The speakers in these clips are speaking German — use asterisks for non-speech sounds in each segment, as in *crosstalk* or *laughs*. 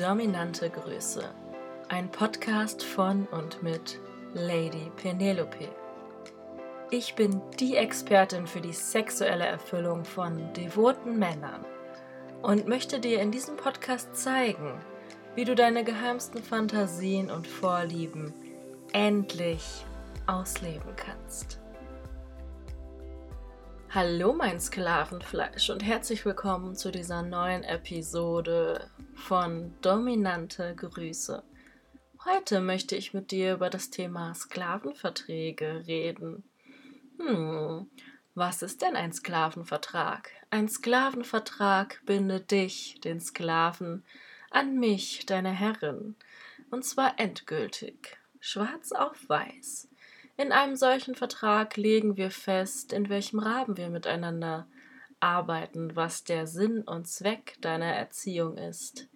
Dominante Grüße. Ein Podcast von und mit Lady Penelope. Ich bin die Expertin für die sexuelle Erfüllung von devoten Männern und möchte dir in diesem Podcast zeigen, wie du deine geheimsten Fantasien und Vorlieben endlich ausleben kannst. Hallo mein Sklavenfleisch und herzlich willkommen zu dieser neuen Episode von Dominante Grüße. Heute möchte ich mit dir über das Thema Sklavenverträge reden. Hm, was ist denn ein Sklavenvertrag? Ein Sklavenvertrag bindet dich, den Sklaven, an mich, deine Herrin, und zwar endgültig, schwarz auf weiß. In einem solchen Vertrag legen wir fest, in welchem Rahmen wir miteinander arbeiten, was der Sinn und Zweck deiner Erziehung ist,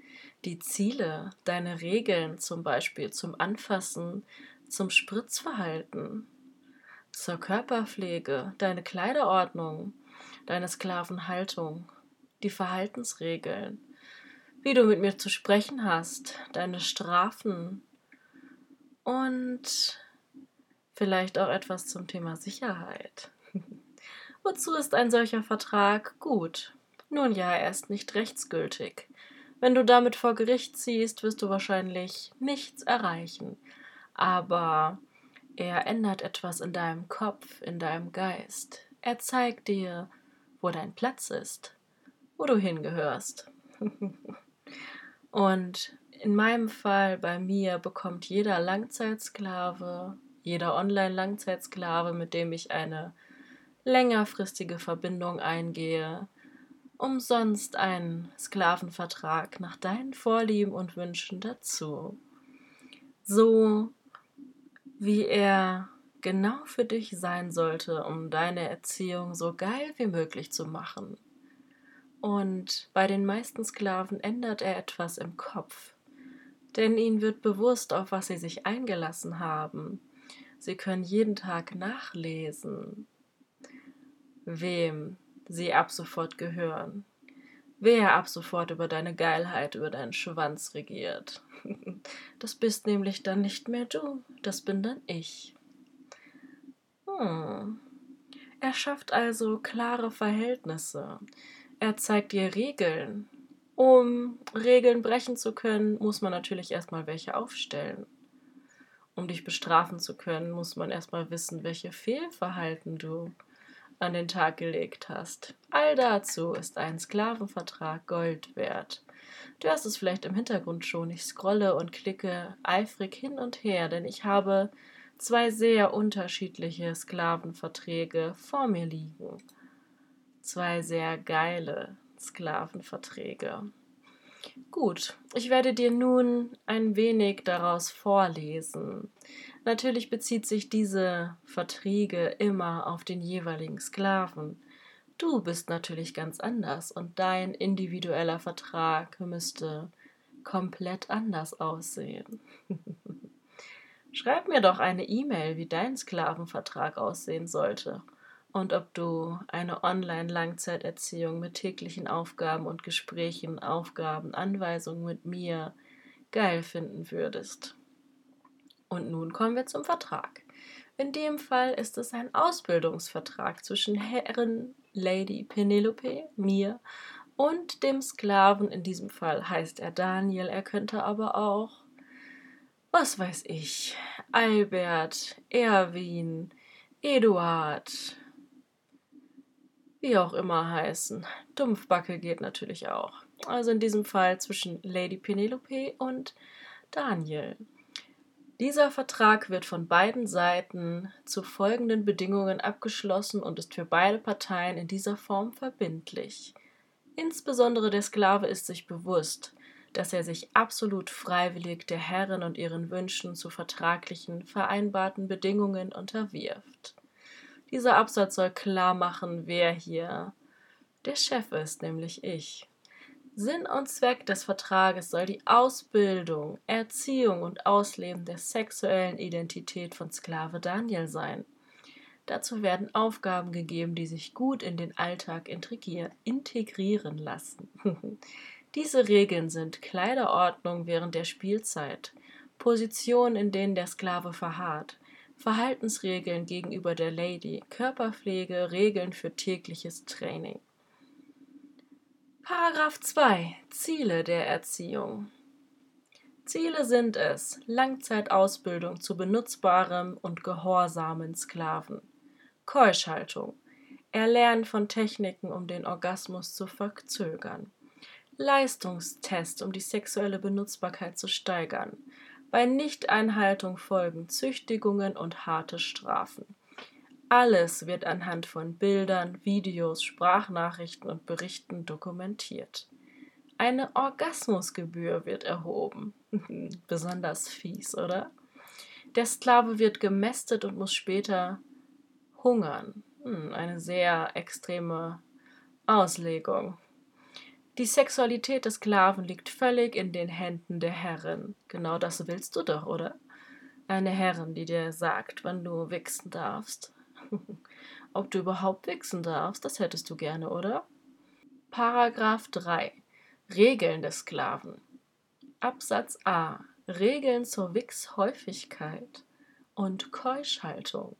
die Ziele, deine Regeln zum Beispiel zum Anfassen, zum Spritzverhalten, zur Körperpflege, deine Kleiderordnung, deine Sklavenhaltung, die Verhaltensregeln, wie du mit mir zu sprechen hast, deine Strafen und Vielleicht auch etwas zum Thema Sicherheit. *laughs* Wozu ist ein solcher Vertrag gut? Nun ja, er ist nicht rechtsgültig. Wenn du damit vor Gericht ziehst, wirst du wahrscheinlich nichts erreichen. Aber er ändert etwas in deinem Kopf, in deinem Geist. Er zeigt dir, wo dein Platz ist, wo du hingehörst. *laughs* Und in meinem Fall, bei mir, bekommt jeder Langzeitsklave jeder Online-Langzeitsklave, mit dem ich eine längerfristige Verbindung eingehe, umsonst einen Sklavenvertrag nach deinen Vorlieben und Wünschen dazu. So wie er genau für dich sein sollte, um deine Erziehung so geil wie möglich zu machen. Und bei den meisten Sklaven ändert er etwas im Kopf, denn ihnen wird bewusst, auf was sie sich eingelassen haben Sie können jeden Tag nachlesen, wem sie ab sofort gehören, wer ab sofort über deine Geilheit, über deinen Schwanz regiert. *laughs* Das bist nämlich dann nicht mehr du, das bin dann ich. Hm. Er schafft also klare Verhältnisse. Er zeigt dir Regeln. Um Regeln brechen zu können, muss man natürlich erstmal welche aufstellen. Um dich bestrafen zu können, muss man erstmal wissen, welche Fehlverhalten du an den Tag gelegt hast. All dazu ist ein Sklavenvertrag Gold wert. Du hast es vielleicht im Hintergrund schon. Ich scrolle und klicke eifrig hin und her, denn ich habe zwei sehr unterschiedliche Sklavenverträge vor mir liegen. Zwei sehr geile Sklavenverträge. Gut, ich werde dir nun ein wenig daraus vorlesen. Natürlich bezieht sich diese Verträge immer auf den jeweiligen Sklaven. Du bist natürlich ganz anders und dein individueller Vertrag müsste komplett anders aussehen. *laughs* Schreib mir doch eine E-Mail, wie dein Sklavenvertrag aussehen sollte und ob du eine Online-Langzeiterziehung mit täglichen Aufgaben und Gesprächen, Aufgaben, Anweisungen mit mir geil finden würdest. Und nun kommen wir zum Vertrag. In dem Fall ist es ein Ausbildungsvertrag zwischen Herren Lady Penelope, mir und dem Sklaven. In diesem Fall heißt er Daniel, er könnte aber auch, was weiß ich, Albert, Erwin, Eduard, wie auch immer heißen. Dumpfbacke geht natürlich auch. Also in diesem Fall zwischen Lady Penelope und Daniel. Dieser Vertrag wird von beiden Seiten zu folgenden Bedingungen abgeschlossen und ist für beide Parteien in dieser Form verbindlich. Insbesondere der Sklave ist sich bewusst, dass er sich absolut freiwillig der Herrin und ihren Wünschen zu vertraglichen, vereinbarten Bedingungen unterwirft. Dieser Absatz soll klar machen, wer hier der Chef ist, nämlich ich. Sinn und Zweck des Vertrages soll die Ausbildung, Erziehung und Ausleben der sexuellen Identität von Sklave Daniel sein. Dazu werden Aufgaben gegeben, die sich gut in den Alltag integrieren lassen. *laughs* Diese Regeln sind Kleiderordnung während der Spielzeit, Positionen, in denen der Sklave verharrt, Verhaltensregeln gegenüber der Lady, Körperpflege, Regeln für tägliches Training. Paragraph 2 Ziele der Erziehung. Ziele sind es Langzeitausbildung zu benutzbarem und gehorsamen Sklaven, Keuschhaltung, Erlernen von Techniken, um den Orgasmus zu verzögern, Leistungstest, um die sexuelle Benutzbarkeit zu steigern, bei Nichteinhaltung folgen Züchtigungen und harte Strafen. Alles wird anhand von Bildern, Videos, Sprachnachrichten und Berichten dokumentiert. Eine Orgasmusgebühr wird erhoben. *laughs* Besonders fies, oder? Der Sklave wird gemästet und muss später hungern. Hm, eine sehr extreme Auslegung. Die Sexualität des Sklaven liegt völlig in den Händen der Herrin. Genau das willst du doch, oder? Eine Herrin, die dir sagt, wann du wichsen darfst. *laughs* Ob du überhaupt wichsen darfst, das hättest du gerne, oder? Paragraph 3. Regeln des Sklaven. Absatz A. Regeln zur Wichshäufigkeit und Keuschhaltung.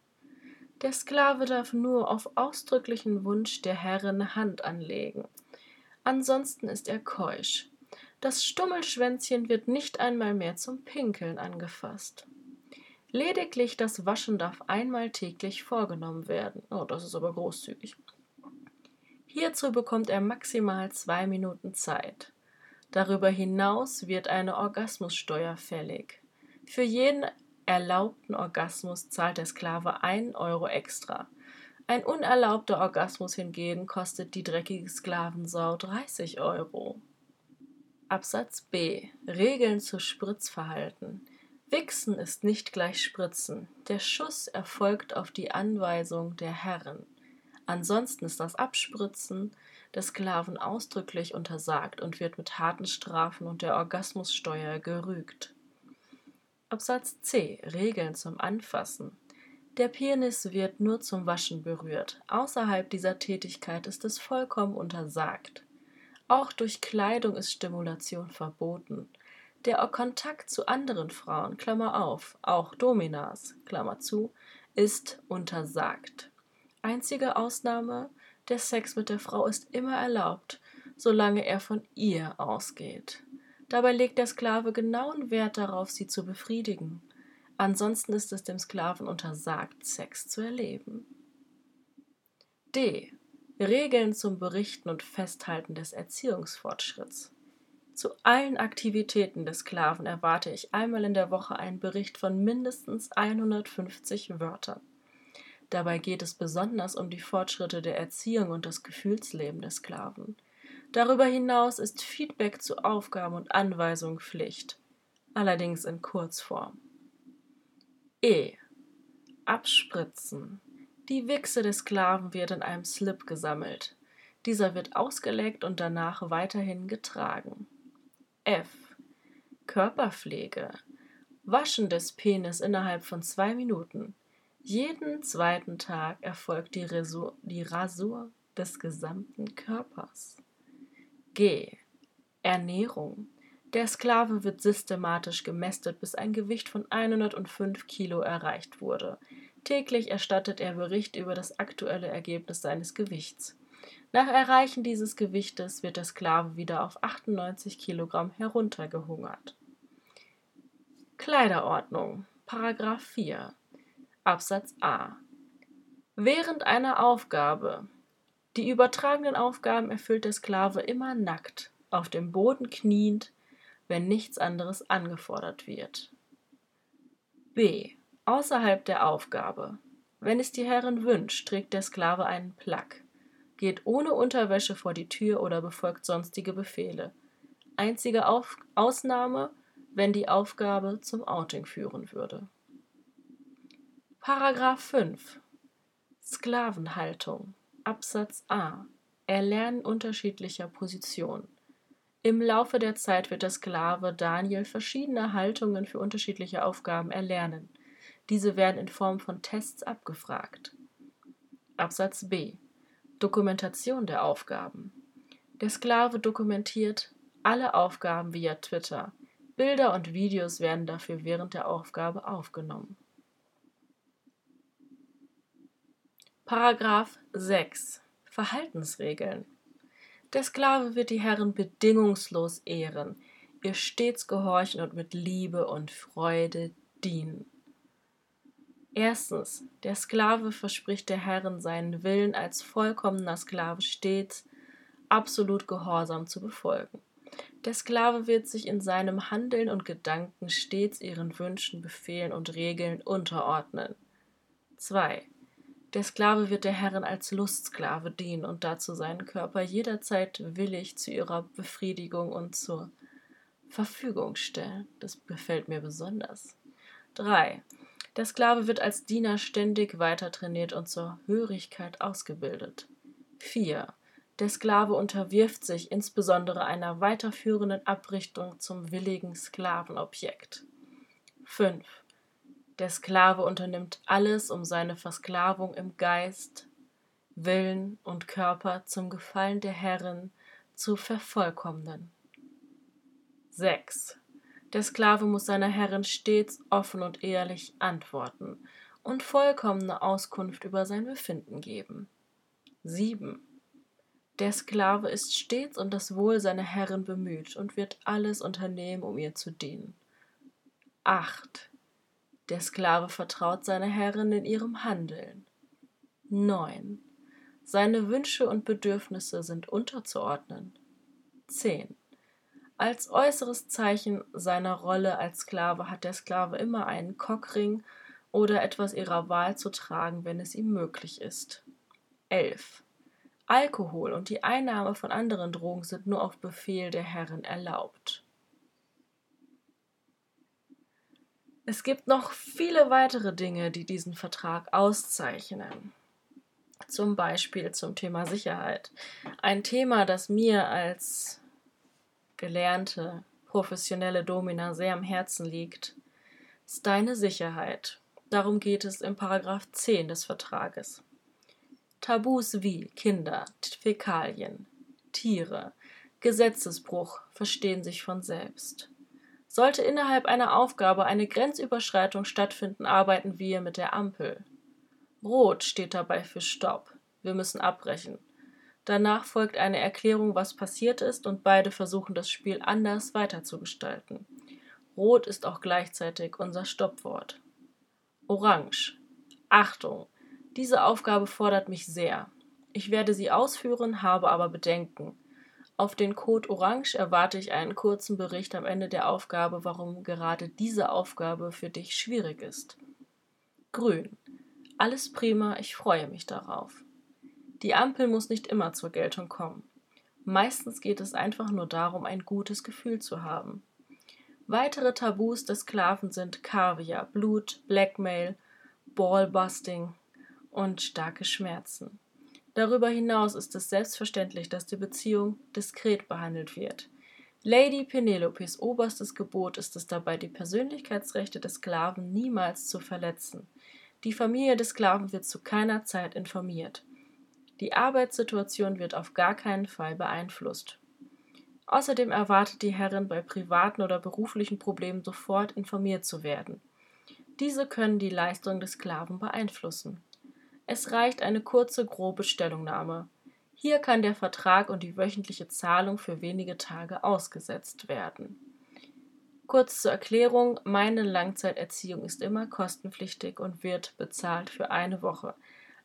Der Sklave darf nur auf ausdrücklichen Wunsch der Herrin Hand anlegen ansonsten ist er keusch. Das Stummelschwänzchen wird nicht einmal mehr zum Pinkeln angefasst. Lediglich das Waschen darf einmal täglich vorgenommen werden. Oh, das ist aber großzügig. Hierzu bekommt er maximal zwei Minuten Zeit. Darüber hinaus wird eine Orgasmussteuer fällig. Für jeden erlaubten Orgasmus zahlt der Sklave 1 Euro extra. Ein unerlaubter Orgasmus hingegen kostet die dreckige Sklavensau 30 Euro. Absatz B. Regeln zu Spritzverhalten. Wichsen ist nicht gleich Spritzen. Der Schuss erfolgt auf die Anweisung der Herren. Ansonsten ist das Abspritzen des Sklaven ausdrücklich untersagt und wird mit harten Strafen und der Orgasmussteuer gerügt. Absatz C. Regeln zum Anfassen. Der Penis wird nur zum Waschen berührt. Außerhalb dieser Tätigkeit ist es vollkommen untersagt. Auch durch Kleidung ist Stimulation verboten. Der Kontakt zu anderen Frauen, Klammer auf, auch Dominas, Klammer zu, ist untersagt. Einzige Ausnahme, der Sex mit der Frau ist immer erlaubt, solange er von ihr ausgeht. Dabei legt der Sklave genauen Wert darauf, sie zu befriedigen. Ansonsten ist es dem Sklaven untersagt, Sex zu erleben. D. Regeln zum Berichten und Festhalten des Erziehungsfortschritts. Zu allen Aktivitäten des Sklaven erwarte ich einmal in der Woche einen Bericht von mindestens 150 Wörtern. Dabei geht es besonders um die Fortschritte der Erziehung und das Gefühlsleben des Sklaven. Darüber hinaus ist Feedback zu Aufgaben und Anweisungen Pflicht, allerdings in Kurzform. E. Abspritzen. Die Wichse des Sklaven wird in einem Slip gesammelt. Dieser wird ausgelegt und danach weiterhin getragen. F. Körperpflege. Waschen des Penis innerhalb von zwei Minuten. Jeden zweiten Tag erfolgt die, Resur die Rasur des gesamten Körpers. G. Ernährung. Der Sklave wird systematisch gemästet, bis ein Gewicht von 105 Kilo erreicht wurde. Täglich erstattet er Bericht über das aktuelle Ergebnis seines Gewichts. Nach Erreichen dieses Gewichtes wird der Sklave wieder auf 98 Kilogramm heruntergehungert. Kleiderordnung Paragraph 4 Absatz A Während einer Aufgabe Die übertragenen Aufgaben erfüllt der Sklave immer nackt, auf dem Boden kniend, wenn nichts anderes angefordert wird. B. Außerhalb der Aufgabe. Wenn es die Herrin wünscht, trägt der Sklave einen Plack, geht ohne Unterwäsche vor die Tür oder befolgt sonstige Befehle. Einzige Auf Ausnahme, wenn die Aufgabe zum Outing führen würde. Paragraph 5 Sklavenhaltung Absatz A Erlernen unterschiedlicher Positionen im Laufe der Zeit wird der Sklave Daniel verschiedene Haltungen für unterschiedliche Aufgaben erlernen. Diese werden in Form von Tests abgefragt. Absatz B. Dokumentation der Aufgaben. Der Sklave dokumentiert Alle Aufgaben via Twitter. Bilder und Videos werden dafür während der Aufgabe aufgenommen. Paragraph 6 Verhaltensregeln Der Sklave wird die Herren bedingungslos ehren, ihr stets gehorchen und mit Liebe und Freude dienen. Erstens, der Sklave verspricht der Herren seinen Willen als vollkommener Sklave stets absolut gehorsam zu befolgen. Der Sklave wird sich in seinem Handeln und Gedanken stets ihren Wünschen, Befehlen und Regeln unterordnen. 2. Der Sklave wird der Herrin als Lustsklave dienen und dazu seinen Körper jederzeit willig zu ihrer Befriedigung und zur Verfügung stellen. Das gefällt mir besonders. 3. Der Sklave wird als Diener ständig weiter trainiert und zur Hörigkeit ausgebildet. 4. Der Sklave unterwirft sich insbesondere einer weiterführenden Abrichtung zum willigen Sklavenobjekt. 5. Der Sklave unternimmt alles, um seine Versklavung im Geist, Willen und Körper zum Gefallen der Herrin zu vervollkommnen. 6. Der Sklave muss seiner Herrin stets offen und ehrlich antworten und vollkommene Auskunft über sein Befinden geben. 7. Der Sklave ist stets um das Wohl seiner Herrin bemüht und wird alles unternehmen, um ihr zu dienen. 8. Der Sklave vertraut seiner Herrin in ihrem Handeln. 9. Seine Wünsche und Bedürfnisse sind unterzuordnen. 10. Als äußeres Zeichen seiner Rolle als Sklave hat der Sklave immer einen Cockring oder etwas ihrer Wahl zu tragen, wenn es ihm möglich ist. 11. Alkohol und die Einnahme von anderen Drogen sind nur auf Befehl der Herren erlaubt. Es gibt noch viele weitere Dinge, die diesen Vertrag auszeichnen. Zum Beispiel zum Thema Sicherheit. Ein Thema, das mir als gelernte, professionelle Domina sehr am Herzen liegt, ist deine Sicherheit. Darum geht es im Paragraph 10 des Vertrages. Tabus wie Kinder, Fäkalien, Tiere, Gesetzesbruch verstehen sich von selbst. Sollte innerhalb einer Aufgabe eine Grenzüberschreitung stattfinden, arbeiten wir mit der Ampel. Rot steht dabei für Stopp. Wir müssen abbrechen. Danach folgt eine Erklärung, was passiert ist, und beide versuchen das Spiel anders weiterzugestalten. Rot ist auch gleichzeitig unser Stoppwort. Orange. Achtung, diese Aufgabe fordert mich sehr. Ich werde sie ausführen, habe aber Bedenken. Auf den Code Orange erwarte ich einen kurzen Bericht am Ende der Aufgabe, warum gerade diese Aufgabe für dich schwierig ist. Grün. Alles prima, ich freue mich darauf. Die Ampel muss nicht immer zur Geltung kommen. Meistens geht es einfach nur darum, ein gutes Gefühl zu haben. Weitere Tabus des Sklaven sind Kaviar, Blut, Blackmail, Ballbusting, und starke Schmerzen. Darüber hinaus ist es selbstverständlich, dass die Beziehung diskret behandelt wird. Lady Penelopes oberstes Gebot ist es dabei, die Persönlichkeitsrechte des Sklaven niemals zu verletzen. Die Familie des Sklaven wird zu keiner Zeit informiert. Die Arbeitssituation wird auf gar keinen Fall beeinflusst. Außerdem erwartet die Herrin bei privaten oder beruflichen Problemen sofort informiert zu werden. Diese können die Leistung des Sklaven beeinflussen. Es reicht eine kurze, grobe Stellungnahme. Hier kann der Vertrag und die wöchentliche Zahlung für wenige Tage ausgesetzt werden. Kurz zur Erklärung, meine Langzeiterziehung ist immer kostenpflichtig und wird bezahlt für eine Woche.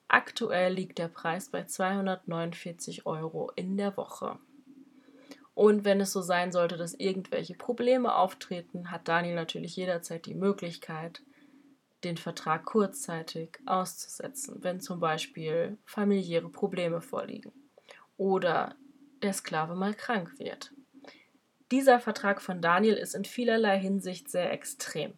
Aktuell liegt der Preis bei 249 Euro in der Woche. Und wenn es so sein sollte, dass irgendwelche Probleme auftreten, hat Daniel natürlich jederzeit die Möglichkeit, den Vertrag kurzzeitig auszusetzen, wenn zum Beispiel familiäre Probleme vorliegen oder der Sklave mal krank wird. Dieser Vertrag von Daniel ist in vielerlei Hinsicht sehr extrem.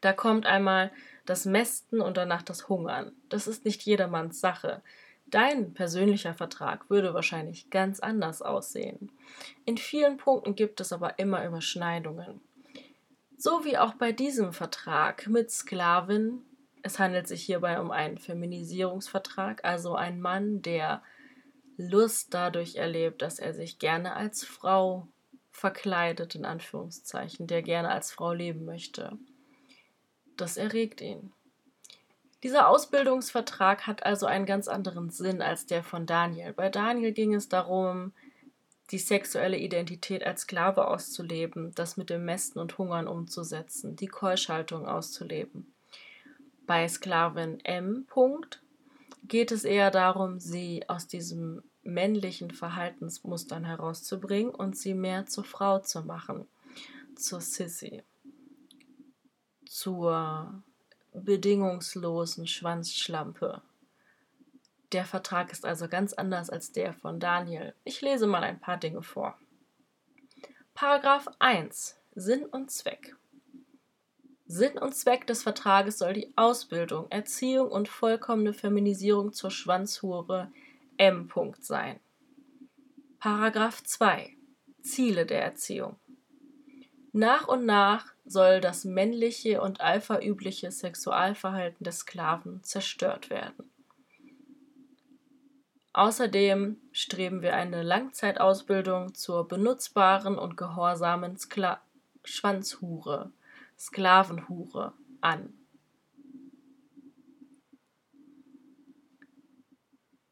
Da kommt einmal das Mästen und danach das Hungern. Das ist nicht jedermanns Sache. Dein persönlicher Vertrag würde wahrscheinlich ganz anders aussehen. In vielen Punkten gibt es aber immer Überschneidungen. So wie auch bei diesem Vertrag mit Sklavin. Es handelt sich hierbei um einen Feminisierungsvertrag, also ein Mann, der Lust dadurch erlebt, dass er sich gerne als Frau verkleidet in Anführungszeichen, der gerne als Frau leben möchte. Das erregt ihn. Dieser Ausbildungsvertrag hat also einen ganz anderen Sinn als der von Daniel. Bei Daniel ging es darum, die sexuelle Identität als Sklave auszuleben, das mit dem Mästen und Hungern umzusetzen, die Keuschhaltung auszuleben. Bei Sklavin M. Punkt geht es eher darum, sie aus diesem männlichen Verhaltensmustern herauszubringen und sie mehr zur Frau zu machen, zur Sissy, zur bedingungslosen Schwanzschlampe. Der Vertrag ist also ganz anders als der von Daniel. Ich lese mal ein paar Dinge vor. Paragraph 1 Sinn und Zweck. Sinn und Zweck des Vertrages soll die Ausbildung, Erziehung und vollkommene Feminisierung zur Schwanzhure M. sein. Paragraph 2 Ziele der Erziehung. Nach und nach soll das männliche und alphaübliche Sexualverhalten des Sklaven zerstört werden. Außerdem streben wir eine Langzeitausbildung zur benutzbaren und gehorsamen Skla Schwanzhure, Sklavenhure an.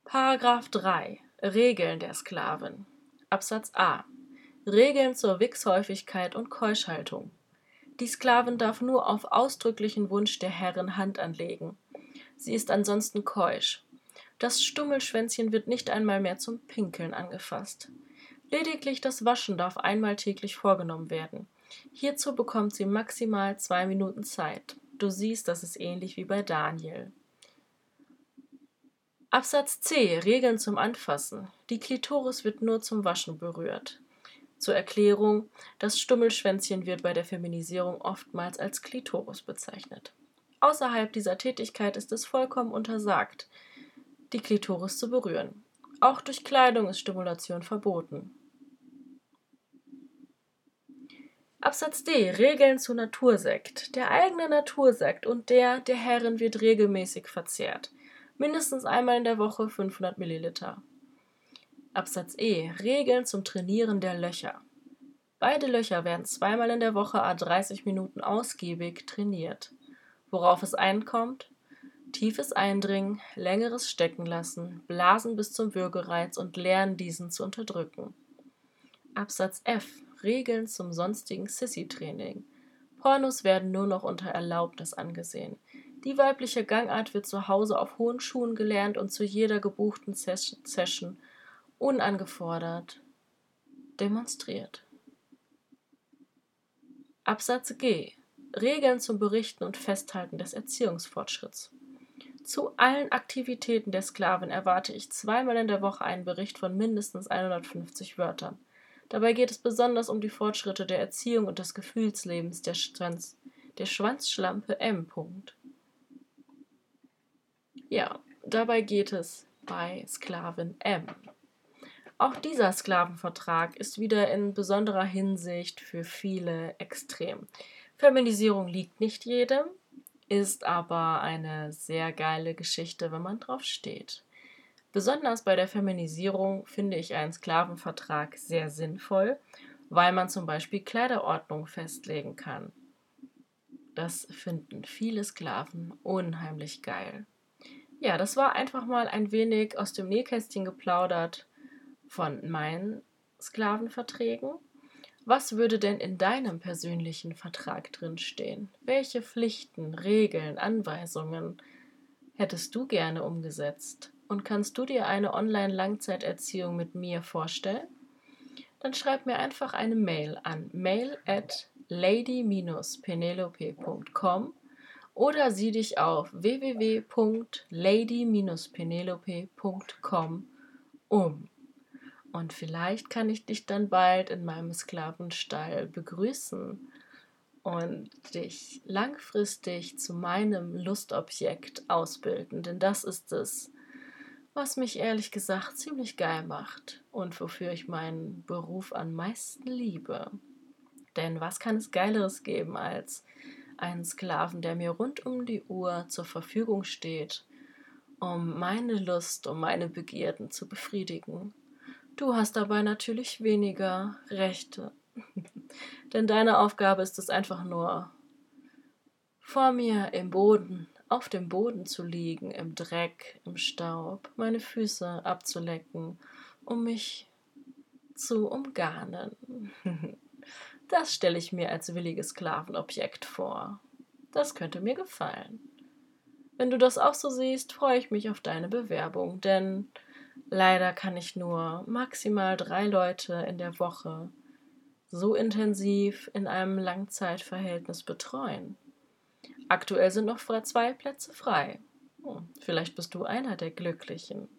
Paragraph 3 Regeln der Sklaven Absatz A Regeln zur Wichshäufigkeit und Keuschhaltung. Die Sklavin darf nur auf ausdrücklichen Wunsch der Herrin Hand anlegen. Sie ist ansonsten keusch. Das Stummelschwänzchen wird nicht einmal mehr zum Pinkeln angefasst. Lediglich das Waschen darf einmal täglich vorgenommen werden. Hierzu bekommt sie maximal zwei Minuten Zeit. Du siehst, das ist ähnlich wie bei Daniel. Absatz C. Regeln zum Anfassen. Die Klitoris wird nur zum Waschen berührt. Zur Erklärung, das Stummelschwänzchen wird bei der Feminisierung oftmals als Klitoris bezeichnet. Außerhalb dieser Tätigkeit ist es vollkommen untersagt, die Klitoris zu berühren. Auch durch Kleidung ist Stimulation verboten. Absatz D. Regeln zu Natursekt. Der eigene Natursekt und der der Herren wird regelmäßig verzehrt. Mindestens einmal in der Woche 500 Milliliter. Absatz E. Regeln zum Trainieren der Löcher. Beide Löcher werden zweimal in der Woche a 30 Minuten ausgiebig trainiert. Worauf es einkommt? Tiefes Eindringen, längeres Steckenlassen, Blasen bis zum Würgereiz und Lernen, diesen zu unterdrücken. Absatz F. Regeln zum sonstigen Sissy-Training. Pornos werden nur noch unter Erlaubnis angesehen. Die weibliche Gangart wird zu Hause auf hohen Schuhen gelernt und zu jeder gebuchten Session unangefordert demonstriert. Absatz G. Regeln zum Berichten und Festhalten des Erziehungsfortschritts. Zu allen Aktivitäten der Sklavin erwarte ich zweimal in der Woche einen Bericht von mindestens 150 Wörtern. Dabei geht es besonders um die Fortschritte der Erziehung und des Gefühlslebens der, Schwanz, der Schwanzschlampe M. Ja, dabei geht es bei Sklavin M. Auch dieser Sklavenvertrag ist wieder in besonderer Hinsicht für viele extrem. Feminisierung liegt nicht jedem, ist aber eine sehr geile Geschichte, wenn man drauf steht. Besonders bei der Feminisierung finde ich einen Sklavenvertrag sehr sinnvoll, weil man zum Beispiel Kleiderordnung festlegen kann. Das finden viele Sklaven unheimlich geil. Ja, das war einfach mal ein wenig aus dem Nähkästchen geplaudert von meinen Sklavenverträgen. Was würde denn in deinem persönlichen Vertrag drinstehen? Welche Pflichten, Regeln, Anweisungen hättest du gerne umgesetzt? Und kannst du dir eine Online-Langzeiterziehung mit mir vorstellen? Dann schreib mir einfach eine Mail an mail at lady-penelope.com oder sieh dich auf www.lady-penelope.com um. Und vielleicht kann ich dich dann bald in meinem Sklavenstall begrüßen und dich langfristig zu meinem Lustobjekt ausbilden. Denn das ist es, was mich ehrlich gesagt ziemlich geil macht und wofür ich meinen Beruf am meisten liebe. Denn was kann es Geileres geben als einen Sklaven, der mir rund um die Uhr zur Verfügung steht, um meine Lust, um meine Begierden zu befriedigen? Du hast dabei natürlich weniger Rechte. *laughs* Denn deine Aufgabe ist es einfach nur, vor mir im Boden, auf dem Boden zu liegen, im Dreck, im Staub, meine Füße abzulecken, um mich zu umgarnen. *laughs* Das stelle ich mir als williges Sklavenobjekt vor. Das könnte mir gefallen. Wenn du das auch so siehst, freue ich mich auf deine Bewerbung, denn leider kann ich nur maximal drei Leute in der Woche so intensiv in einem Langzeitverhältnis betreuen. Aktuell sind noch zwei Plätze frei. Hm, vielleicht bist du einer der Glücklichen.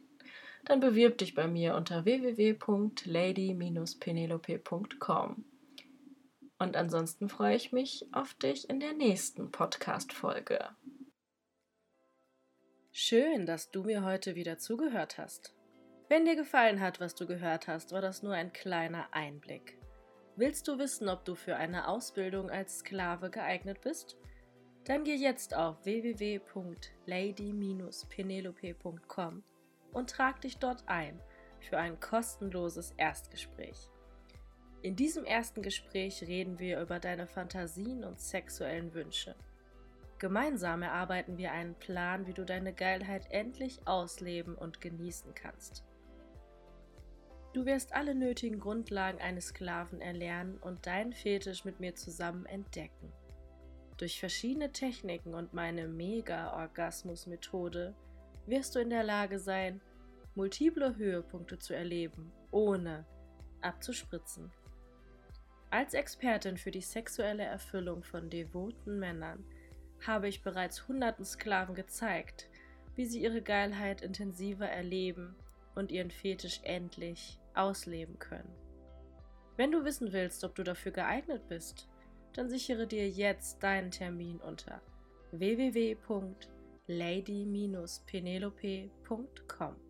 Dann bewirb dich bei mir unter www.lady-penelope.com. Und ansonsten freue ich mich auf dich in der nächsten Podcast-Folge. Schön, dass du mir heute wieder zugehört hast. Wenn dir gefallen hat, was du gehört hast, war das nur ein kleiner Einblick. Willst du wissen, ob du für eine Ausbildung als Sklave geeignet bist? Dann geh jetzt auf www.lady-penelope.com und trag dich dort ein für ein kostenloses Erstgespräch. In diesem ersten Gespräch reden wir über deine Fantasien und sexuellen Wünsche. Gemeinsam erarbeiten wir einen Plan, wie du deine Geilheit endlich ausleben und genießen kannst. Du wirst alle nötigen Grundlagen eines Sklaven erlernen und deinen Fetisch mit mir zusammen entdecken. Durch verschiedene Techniken und meine Mega-Orgasmus-Methode wirst du in der Lage sein, multiple Höhepunkte zu erleben, ohne abzuspritzen. Als Expertin für die sexuelle Erfüllung von devoten Männern habe ich bereits hunderten Sklaven gezeigt, wie sie ihre Geilheit intensiver erleben und ihren Fetisch endlich ausleben können. Wenn du wissen willst, ob du dafür geeignet bist, dann sichere dir jetzt deinen Termin unter www.lady-penelope.com.